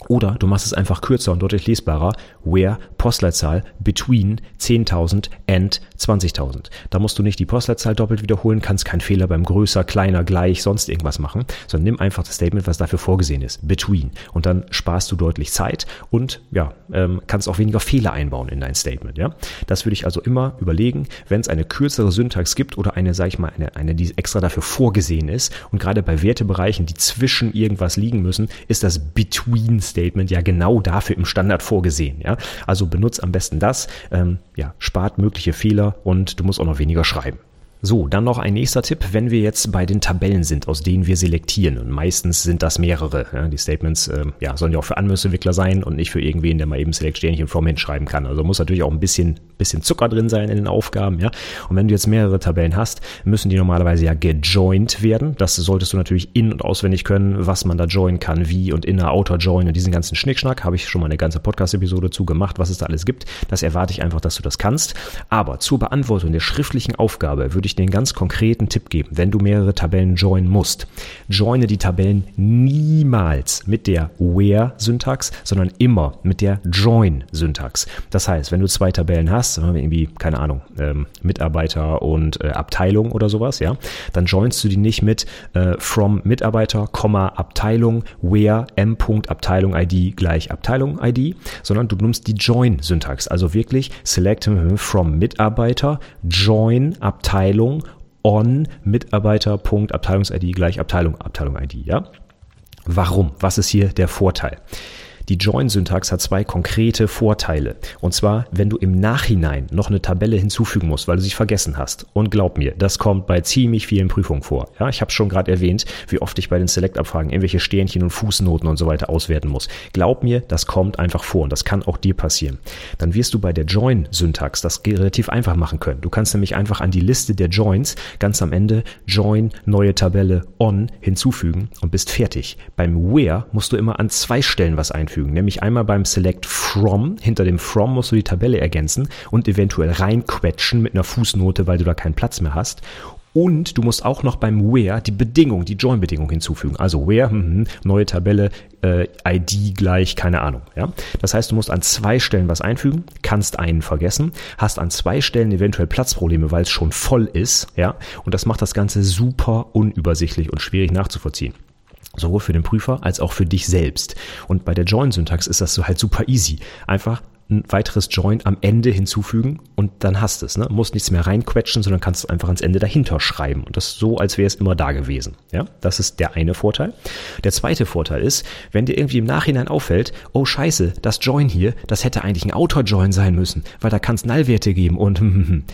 oder du machst es einfach kürzer und deutlich lesbarer, where Postleitzahl between 10.000 and 20.000. Da musst du nicht die Postleitzahl doppelt wiederholen, kannst keinen Fehler beim größer, kleiner, gleich, sonst irgendwas machen, sondern nimm einfach das Statement, was dafür vorgesehen ist, between. Und dann sparst du deutlich Zeit und ja, ähm, kannst auch weniger Fehler einbauen in dein Statement. Ja? Das würde ich also immer überlegen, wenn es eine kürzere Syntax gibt oder eine, sag ich mal, eine, eine, die extra dafür vorgesehen ist. Und gerade bei Wertebereichen, die zwischen irgendwas liegen müssen, ist das between Statement ja genau dafür im Standard vorgesehen. Ja? Also benutzt am besten das, ähm, ja, spart mögliche Fehler und du musst auch noch weniger schreiben. So, dann noch ein nächster Tipp, wenn wir jetzt bei den Tabellen sind, aus denen wir selektieren. Und meistens sind das mehrere. Ja, die Statements äh, ja, sollen ja auch für Anwendungsentwickler sein und nicht für irgendwen, der mal eben Select Sternchen from hinschreiben kann. Also muss natürlich auch ein bisschen, bisschen Zucker drin sein in den Aufgaben. Ja? Und wenn du jetzt mehrere Tabellen hast, müssen die normalerweise ja gejoint werden. Das solltest du natürlich in- und auswendig können, was man da joinen kann, wie und inner, outer join und diesen ganzen Schnickschnack. Habe ich schon mal eine ganze Podcast-Episode zu gemacht, was es da alles gibt. Das erwarte ich einfach, dass du das kannst. Aber zur Beantwortung der schriftlichen Aufgabe würde ich ich dir einen ganz konkreten Tipp geben, wenn du mehrere Tabellen joinen musst. Joine die Tabellen niemals mit der Where-Syntax, sondern immer mit der Join-Syntax. Das heißt, wenn du zwei Tabellen hast, irgendwie, keine Ahnung, ähm, Mitarbeiter und äh, Abteilung oder sowas, ja, dann joinst du die nicht mit äh, from Mitarbeiter, Abteilung, where m. Abteilung ID gleich Abteilung ID, sondern du nimmst die Join-Syntax. Also wirklich select from Mitarbeiter, join Abteilung Abteilung on Mitarbeiter.abteilungs-ID gleich Abteilung, Abteilung-ID, ja? Warum? Was ist hier der Vorteil? Die Join-Syntax hat zwei konkrete Vorteile. Und zwar, wenn du im Nachhinein noch eine Tabelle hinzufügen musst, weil du sie vergessen hast. Und glaub mir, das kommt bei ziemlich vielen Prüfungen vor. Ja, ich habe schon gerade erwähnt, wie oft ich bei den Select-Abfragen irgendwelche Sternchen und Fußnoten und so weiter auswerten muss. Glaub mir, das kommt einfach vor und das kann auch dir passieren. Dann wirst du bei der Join-Syntax das relativ einfach machen können. Du kannst nämlich einfach an die Liste der Joins ganz am Ende Join, neue Tabelle, on hinzufügen und bist fertig. Beim Where musst du immer an zwei Stellen was einfügen einfügen, nämlich einmal beim Select From. Hinter dem From musst du die Tabelle ergänzen und eventuell reinquetschen mit einer Fußnote, weil du da keinen Platz mehr hast. Und du musst auch noch beim Where die Bedingung, die Join-Bedingung hinzufügen. Also Where, hm, neue Tabelle, äh, ID gleich, keine Ahnung. Ja? Das heißt, du musst an zwei Stellen was einfügen, kannst einen vergessen, hast an zwei Stellen eventuell Platzprobleme, weil es schon voll ist. Ja? Und das macht das Ganze super unübersichtlich und schwierig nachzuvollziehen. Sowohl für den Prüfer als auch für dich selbst. Und bei der Join-Syntax ist das so halt super easy. Einfach ein weiteres Join am Ende hinzufügen und dann hast es. Ne? Musst nichts mehr reinquetschen, sondern kannst es einfach ans Ende dahinter schreiben. Und das so, als wäre es immer da gewesen. Ja, das ist der eine Vorteil. Der zweite Vorteil ist, wenn dir irgendwie im Nachhinein auffällt, oh scheiße, das Join hier, das hätte eigentlich ein Outer-Join sein müssen, weil da kann es Nullwerte geben und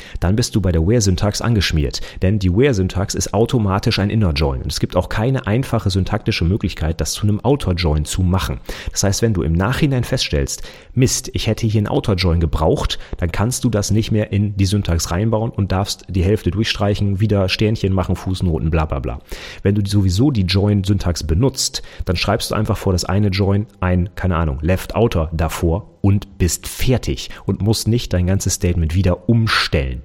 dann bist du bei der Where-Syntax angeschmiert. Denn die Where-Syntax ist automatisch ein Inner-Join. Und es gibt auch keine einfache syntaktische Möglichkeit, das zu einem Outer-Join zu machen. Das heißt, wenn du im Nachhinein feststellst, Mist, ich hätte hier ein Outer-Join gebraucht, dann kannst du das nicht mehr in die Syntax reinbauen und darfst die Hälfte durchstreichen, wieder Sternchen machen, Fußnoten, bla bla bla. Wenn du sowieso die Join-Syntax benutzt, dann schreibst du einfach vor das eine Join ein, keine Ahnung, Left-Outer davor und bist fertig und musst nicht dein ganzes Statement wieder umstellen.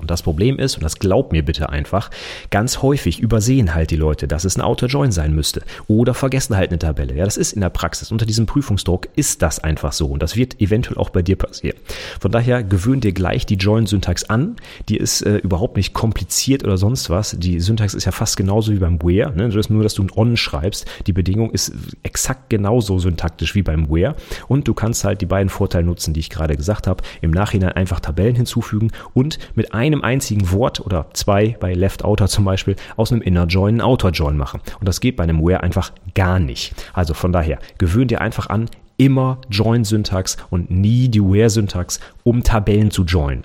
Und das Problem ist, und das glaubt mir bitte einfach, ganz häufig übersehen halt die Leute, dass es ein Auto-Join sein müsste. Oder vergessen halt eine Tabelle. Ja, das ist in der Praxis. Unter diesem Prüfungsdruck ist das einfach so. Und das wird eventuell auch bei dir passieren. Von daher gewöhn dir gleich die Join-Syntax an. Die ist äh, überhaupt nicht kompliziert oder sonst was. Die Syntax ist ja fast genauso wie beim Where. Ne? Das nur, dass du ein On schreibst. Die Bedingung ist exakt genauso syntaktisch wie beim Where. Und du kannst halt die beiden Vorteile nutzen, die ich gerade gesagt habe. Im Nachhinein einfach Tabellen hinzufügen und mit einem einem einzigen Wort oder zwei bei Left Outer zum Beispiel aus einem Inner Join einen Outer Join machen. Und das geht bei einem Where einfach gar nicht. Also von daher, gewöhn dir einfach an, immer Join-Syntax und nie die Where-Syntax, um Tabellen zu joinen.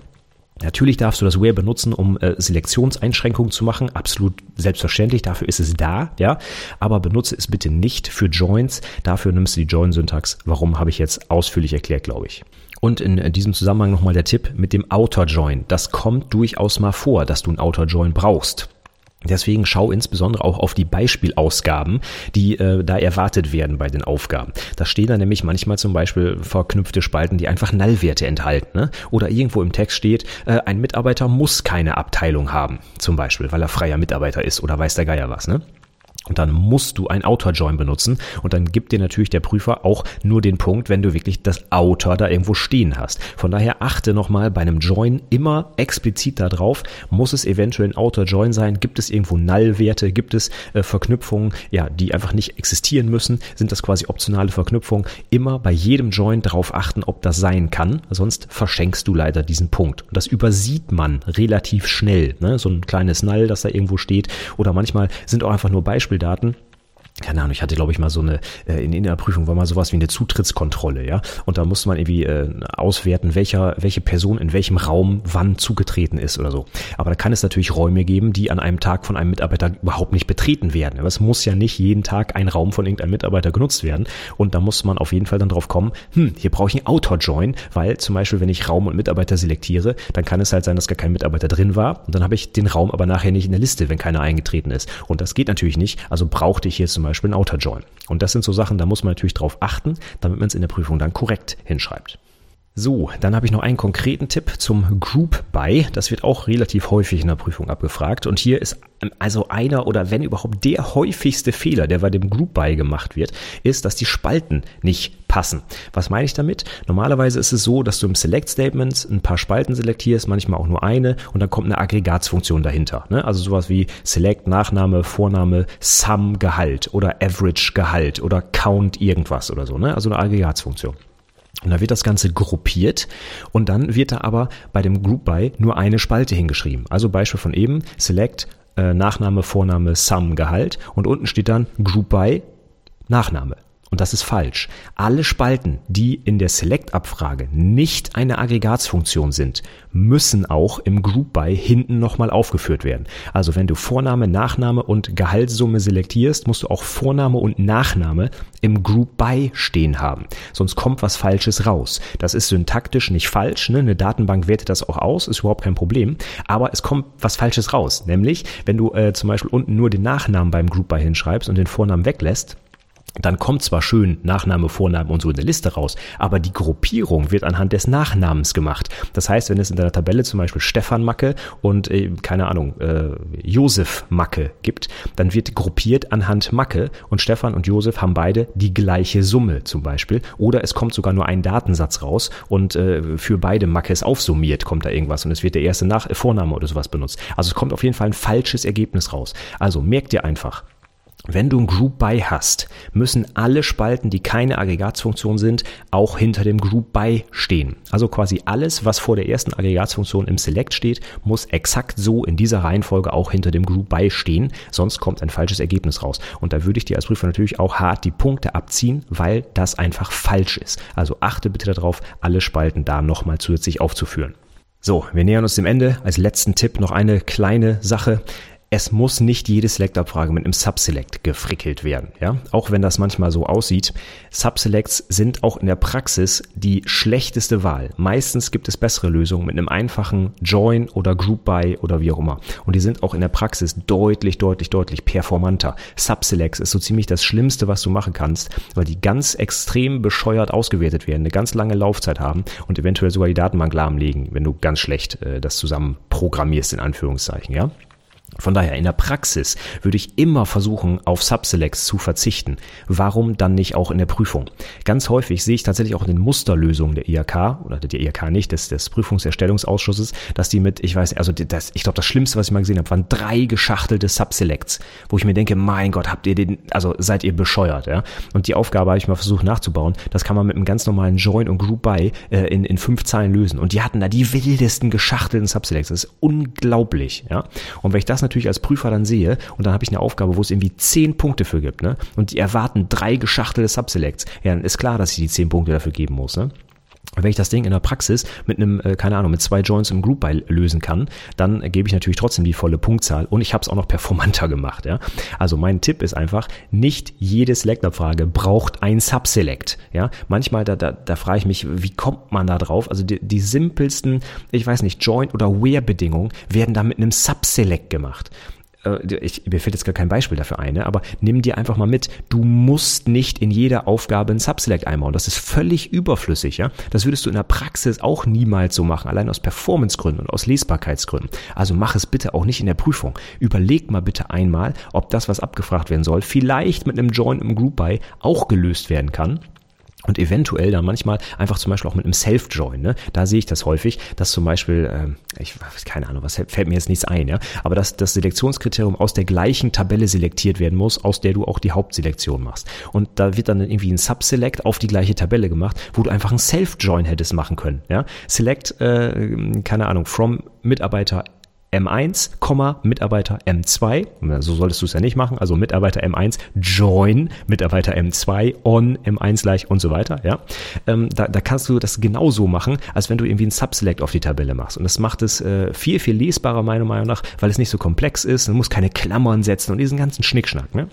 Natürlich darfst du das Where benutzen, um äh, Selektionseinschränkungen zu machen. Absolut selbstverständlich. Dafür ist es da, ja. Aber benutze es bitte nicht für Joins. Dafür nimmst du die Join-Syntax. Warum habe ich jetzt ausführlich erklärt, glaube ich. Und in diesem Zusammenhang nochmal der Tipp mit dem Outer Join. Das kommt durchaus mal vor, dass du ein Outer Join brauchst. Deswegen schau insbesondere auch auf die Beispielausgaben, die äh, da erwartet werden bei den Aufgaben. Da stehen da nämlich manchmal zum Beispiel verknüpfte Spalten, die einfach Nullwerte enthalten. Ne? Oder irgendwo im Text steht, äh, ein Mitarbeiter muss keine Abteilung haben, zum Beispiel, weil er freier Mitarbeiter ist oder weiß der Geier was. Ne? Und dann musst du ein Outer-Join benutzen und dann gibt dir natürlich der Prüfer auch nur den Punkt, wenn du wirklich das Outer da irgendwo stehen hast. Von daher achte nochmal bei einem Join immer explizit darauf, muss es eventuell ein Outer-Join sein, gibt es irgendwo Null-Werte, gibt es äh, Verknüpfungen, ja, die einfach nicht existieren müssen, sind das quasi optionale Verknüpfungen. Immer bei jedem Join darauf achten, ob das sein kann, sonst verschenkst du leider diesen Punkt. Und das übersieht man relativ schnell, ne? so ein kleines Null, das da irgendwo steht oder manchmal sind auch einfach nur Beispiele Beispieldaten keine Ahnung, ich hatte, glaube ich, mal so eine, äh, in, in der Prüfung war mal sowas wie eine Zutrittskontrolle, ja. Und da musste man irgendwie äh, auswerten, welcher, welche Person in welchem Raum wann zugetreten ist oder so. Aber da kann es natürlich Räume geben, die an einem Tag von einem Mitarbeiter überhaupt nicht betreten werden. Aber es muss ja nicht jeden Tag ein Raum von irgendeinem Mitarbeiter genutzt werden. Und da muss man auf jeden Fall dann drauf kommen, hm, hier brauche ich einen Autor-Join, weil zum Beispiel, wenn ich Raum und Mitarbeiter selektiere, dann kann es halt sein, dass gar kein Mitarbeiter drin war. Und dann habe ich den Raum aber nachher nicht in der Liste, wenn keiner eingetreten ist. Und das geht natürlich nicht. Also brauchte ich hier zum Beispiel ein Outer Join. Und das sind so Sachen, da muss man natürlich drauf achten, damit man es in der Prüfung dann korrekt hinschreibt. So, dann habe ich noch einen konkreten Tipp zum Group By. Das wird auch relativ häufig in der Prüfung abgefragt. Und hier ist also einer oder wenn überhaupt der häufigste Fehler, der bei dem Group By gemacht wird, ist, dass die Spalten nicht passen. Was meine ich damit? Normalerweise ist es so, dass du im Select Statements ein paar Spalten selektierst, manchmal auch nur eine und dann kommt eine Aggregatsfunktion dahinter. Ne? Also sowas wie Select, Nachname, Vorname, Sum, Gehalt oder Average, Gehalt oder Count, irgendwas oder so. Ne? Also eine Aggregatsfunktion. Und da wird das Ganze gruppiert und dann wird da aber bei dem Group By nur eine Spalte hingeschrieben. Also Beispiel von eben, Select, äh, Nachname, Vorname, Sum, Gehalt und unten steht dann Group By, Nachname. Und das ist falsch. Alle Spalten, die in der Select-Abfrage nicht eine Aggregatsfunktion sind, müssen auch im Group By hinten nochmal aufgeführt werden. Also wenn du Vorname, Nachname und Gehaltssumme selektierst, musst du auch Vorname und Nachname im Group By stehen haben. Sonst kommt was Falsches raus. Das ist syntaktisch nicht falsch. Ne? Eine Datenbank wertet das auch aus, ist überhaupt kein Problem. Aber es kommt was Falsches raus. Nämlich, wenn du äh, zum Beispiel unten nur den Nachnamen beim Group By hinschreibst und den Vornamen weglässt, dann kommt zwar schön Nachname, Vorname und so in der Liste raus, aber die Gruppierung wird anhand des Nachnamens gemacht. Das heißt, wenn es in deiner Tabelle zum Beispiel Stefan Macke und äh, keine Ahnung äh, Josef Macke gibt, dann wird gruppiert anhand Macke und Stefan und Josef haben beide die gleiche Summe zum Beispiel. Oder es kommt sogar nur ein Datensatz raus und äh, für beide Mackes aufsummiert kommt da irgendwas und es wird der erste Nach Vorname oder sowas benutzt. Also es kommt auf jeden Fall ein falsches Ergebnis raus. Also merkt ihr einfach, Wenn du ein Group By hast, müssen alle Spalten, die keine Aggregatsfunktion sind, auch hinter dem Group By stehen. Also quasi alles, was vor der ersten Aggregatsfunktion im Select steht, muss exakt so in dieser Reihenfolge auch hinter dem Group By stehen, sonst kommt ein falsches Ergebnis raus. Und da würde ich dir als Prüfer natürlich auch hart die Punkte abziehen, weil das einfach falsch ist. Also achte bitte darauf, alle Spalten da nochmal zusätzlich aufzuführen. So, wir nähern uns dem Ende. Als letzten Tipp noch eine kleine Sache es muss nicht jede Select-Abfrage mit einem Subselect gefrickelt werden. Ja? Auch wenn das manchmal so aussieht. Subselects sind auch in der Praxis die schlechteste Wahl. Meistens gibt es bessere Lösungen mit einem einfachen Join oder Group By oder wie auch immer. Und die sind auch in der Praxis deutlich, deutlich, deutlich performanter. Subselects ist so ziemlich das Schlimmste, was du machen kannst, weil die ganz extrem bescheuert ausgewertet werden, eine ganz lange Laufzeit haben und eventuell sogar die Datenbank lahmlegen, wenn du ganz schlecht äh, das zusammen programmierst, in Anführungszeichen. Ja? Von daher, in der Praxis würde ich immer versuchen, auf Subselects zu verzichten. Warum dann nicht auch in der Prüfung? Ganz häufig sehe ich tatsächlich auch in den Musterlösungen der IHK, oder der IHK nicht, des, des Prüfungserstellungsausschusses, dass die mit, ich weiß, also das, ich glaube, das Schlimmste, was ich mal gesehen habe, waren drei geschachtelte Subselects, wo ich mir denke, mein Gott, habt ihr den, also seid ihr bescheuert, ja? Und die Aufgabe habe ich mal versucht nachzubauen. Das kann man mit einem ganz normalen Join und Group By äh, in, in fünf Zeilen lösen. Und die hatten da die wildesten geschachtelten Subselects. Das ist unglaublich, ja? Und wenn ich das natürlich als Prüfer dann sehe und dann habe ich eine Aufgabe, wo es irgendwie zehn Punkte für gibt, ne? Und die erwarten drei geschachtelte Subselects, ja, dann ist klar, dass ich die zehn Punkte dafür geben muss, ne? Wenn ich das Ding in der Praxis mit einem, äh, keine Ahnung, mit zwei Joints im Group by lösen kann, dann gebe ich natürlich trotzdem die volle Punktzahl und ich habe es auch noch performanter gemacht. Ja? Also mein Tipp ist einfach, nicht jede Select-Abfrage braucht ein Subselect. Ja? Manchmal, da, da, da frage ich mich, wie kommt man da drauf? Also die, die simpelsten, ich weiß nicht, Joint- oder Where-Bedingungen werden da mit einem Subselect gemacht. Äh, ich, mir fällt jetzt gar kein Beispiel dafür ein, ne? aber nimm dir einfach mal mit, du musst nicht in jeder Aufgabe ein Subselect einbauen. Das ist völlig überflüssig. Ja? Das würdest du in der Praxis auch niemals so machen, allein aus Performancegründen und aus Lesbarkeitsgründen. Also mach es bitte auch nicht in der Prüfung. Überleg mal bitte einmal, ob das, was abgefragt werden soll, vielleicht mit einem Join im Group By auch gelöst werden kann und eventuell dann manchmal einfach zum Beispiel auch mit einem Self-Join. Ne? Da sehe ich das häufig, dass zum Beispiel, ähm, ich keine Ahnung, was fällt mir jetzt nichts ein, ja, aber dass das Selektionskriterium aus der gleichen Tabelle selektiert werden muss, aus der du auch die Hauptselektion machst. Und da wird dann irgendwie ein Subselect auf die gleiche Tabelle gemacht, wo du einfach ein Self-Join hättest machen können. Ja? Select, äh, keine Ahnung, from Mitarbeiter M1, Mitarbeiter M2, so solltest du es ja nicht machen, also Mitarbeiter M1, join Mitarbeiter M2, on M1 gleich und so weiter, ja. Ähm, da, da kannst du das genauso machen, als wenn du irgendwie ein Subselect auf die Tabelle machst. Und das macht es äh, viel, viel lesbarer, meiner Meinung nach, weil es nicht so komplex ist, man muss keine Klammern setzen und diesen ganzen Schnickschnack, ne?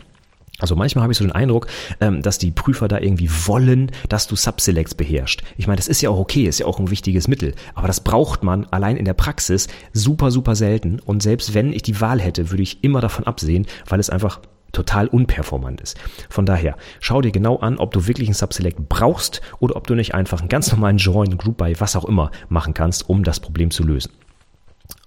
Also manchmal habe ich so den Eindruck, ähm, dass die Prüfer da irgendwie wollen, dass du Subselects beherrschst. Ich meine, das ist ja auch okay, ist ja auch ein wichtiges Mittel, aber das braucht man allein in der Praxis super, super selten. Und selbst wenn ich die Wahl hätte, würde ich immer davon absehen, weil es einfach total unperformant ist. Von daher, schau dir genau an, ob du wirklich ein Subselect brauchst oder ob du nicht einfach einen ganz normalen Join, Group by, was auch immer machen kannst, um das Problem zu lösen.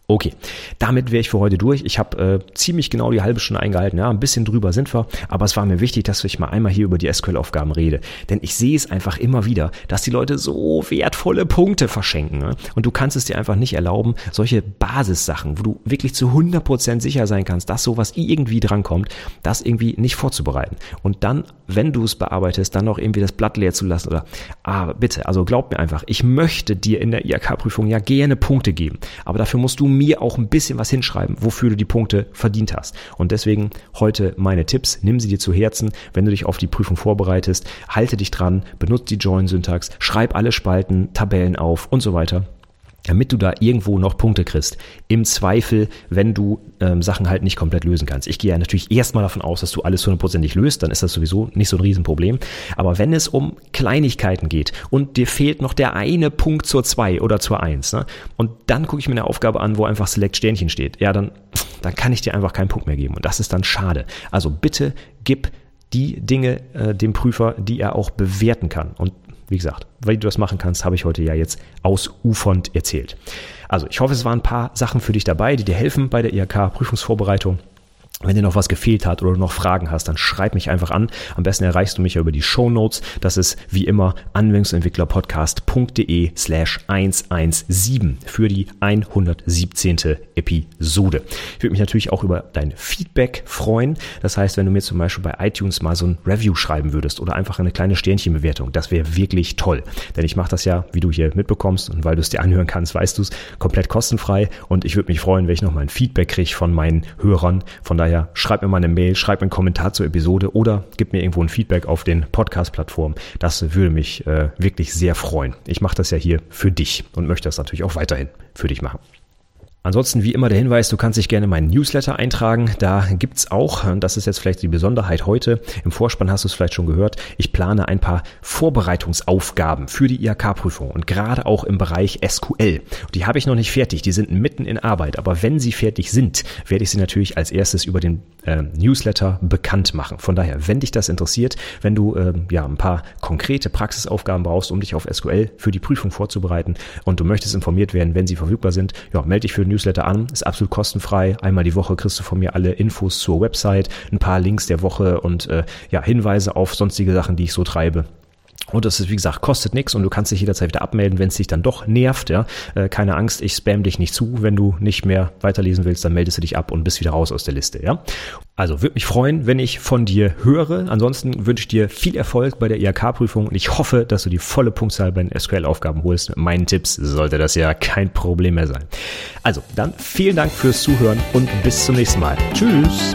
Okay, damit wäre ich für heute durch. Ich habe äh, ziemlich genau die halbe Stunde eingehalten. Ja, ein bisschen drüber sind wir, aber es war mir wichtig, dass ich mal einmal hier über die SQL-Aufgaben rede. Denn ich sehe es einfach immer wieder, dass die Leute so wertvolle Punkte verschenken. Ne? Und du kannst es dir einfach nicht erlauben, solche Basissachen, wo du wirklich zu 100% sicher sein kannst, dass sowas irgendwie drankommt, das irgendwie nicht vorzubereiten. Und dann, wenn du es bearbeitest, dann noch irgendwie das Blatt leer zu lassen oder, ah, bitte, also glaub mir einfach, ich möchte dir in der IHK-Prüfung ja gerne Punkte geben, aber dafür musst du mir auch ein bisschen was hinschreiben, wofür du die Punkte verdient hast. Und deswegen heute meine Tipps. Nimm sie dir zu Herzen, wenn du dich auf die Prüfung vorbereitest. Halte dich dran, benutze die Join-Syntax, schreib alle Spalten, Tabellen auf und so weiter damit du da irgendwo noch Punkte kriegst. Im Zweifel, wenn du ähm, Sachen halt nicht komplett lösen kannst. Ich gehe ja natürlich erstmal davon aus, dass du alles hundertprozentig löst, dann ist das sowieso nicht so ein Riesenproblem. Aber wenn es um Kleinigkeiten geht und dir fehlt noch der eine Punkt zur 2 oder zur 1, ne, und dann gucke ich mir eine Aufgabe an, wo einfach Select Sternchen steht, ja, dann, dann kann ich dir einfach keinen Punkt mehr geben. Und das ist dann schade. Also bitte gib die Dinge äh, dem Prüfer, die er auch bewerten kann. Und wie gesagt, wie du das machen kannst, habe ich heute ja jetzt ausufernd erzählt. Also ich hoffe, es waren ein paar Sachen für dich dabei, die dir helfen bei der IHK-Prüfungsvorbereitung. Wenn dir noch was gefehlt hat oder du noch Fragen hast, dann schreib mich einfach an. Am besten erreichst du mich ja über die Show Notes. Das ist wie immer anwendungsentwicklerpodcast.de slash 117 für die 117. Episode. Ich würde mich natürlich auch über dein Feedback freuen. Das heißt, wenn du mir zum Beispiel bei iTunes mal so ein Review schreiben würdest oder einfach eine kleine Sternchenbewertung, das wäre wirklich toll. Denn ich mache das ja, wie du hier mitbekommst und weil du es dir anhören kannst, weißt du es, komplett kostenfrei und ich würde mich freuen, wenn ich nochmal ein Feedback kriege von meinen Hörern. Von daher schreib mir mal eine Mail, schreib mir einen Kommentar zur Episode oder gib mir irgendwo ein Feedback auf den Podcast-Plattformen. Das würde mich äh, wirklich sehr freuen. Ich mache das ja hier für dich und möchte das natürlich auch weiterhin für dich machen. Ansonsten wie immer der Hinweis, du kannst dich gerne in meinen Newsletter eintragen. Da gibt's auch, und das ist jetzt vielleicht die Besonderheit heute, im Vorspann hast du es vielleicht schon gehört, ich plane ein paar Vorbereitungsaufgaben für die IHK-Prüfung und gerade auch im Bereich SQL. Die habe ich noch nicht fertig, die sind mitten in Arbeit, aber wenn sie fertig sind, werde ich sie natürlich als erstes über den äh, Newsletter bekannt machen. Von daher, wenn dich das interessiert, wenn du äh, ja ein paar konkrete Praxisaufgaben brauchst, um dich auf SQL für die Prüfung vorzubereiten und du möchtest informiert werden, wenn sie verfügbar sind, ja, melde dich für den Newsletter an, ist absolut kostenfrei. Einmal die Woche kriegst du von mir alle Infos zur Website, ein paar Links der Woche und äh, ja, Hinweise auf sonstige Sachen, die ich so treibe. Und das ist, wie gesagt, kostet nichts und du kannst dich jederzeit wieder abmelden, wenn es dich dann doch nervt. Ja? Äh, keine Angst, ich spam dich nicht zu. Wenn du nicht mehr weiterlesen willst, dann meldest du dich ab und bist wieder raus aus der Liste. Ja? Also würde mich freuen, wenn ich von dir höre. Ansonsten wünsche ich dir viel Erfolg bei der IHK-Prüfung und ich hoffe, dass du die volle Punktzahl bei den SQL-Aufgaben holst. Mit meinen Tipps sollte das ja kein Problem mehr sein. Also, dann vielen Dank fürs Zuhören und bis zum nächsten Mal. Tschüss!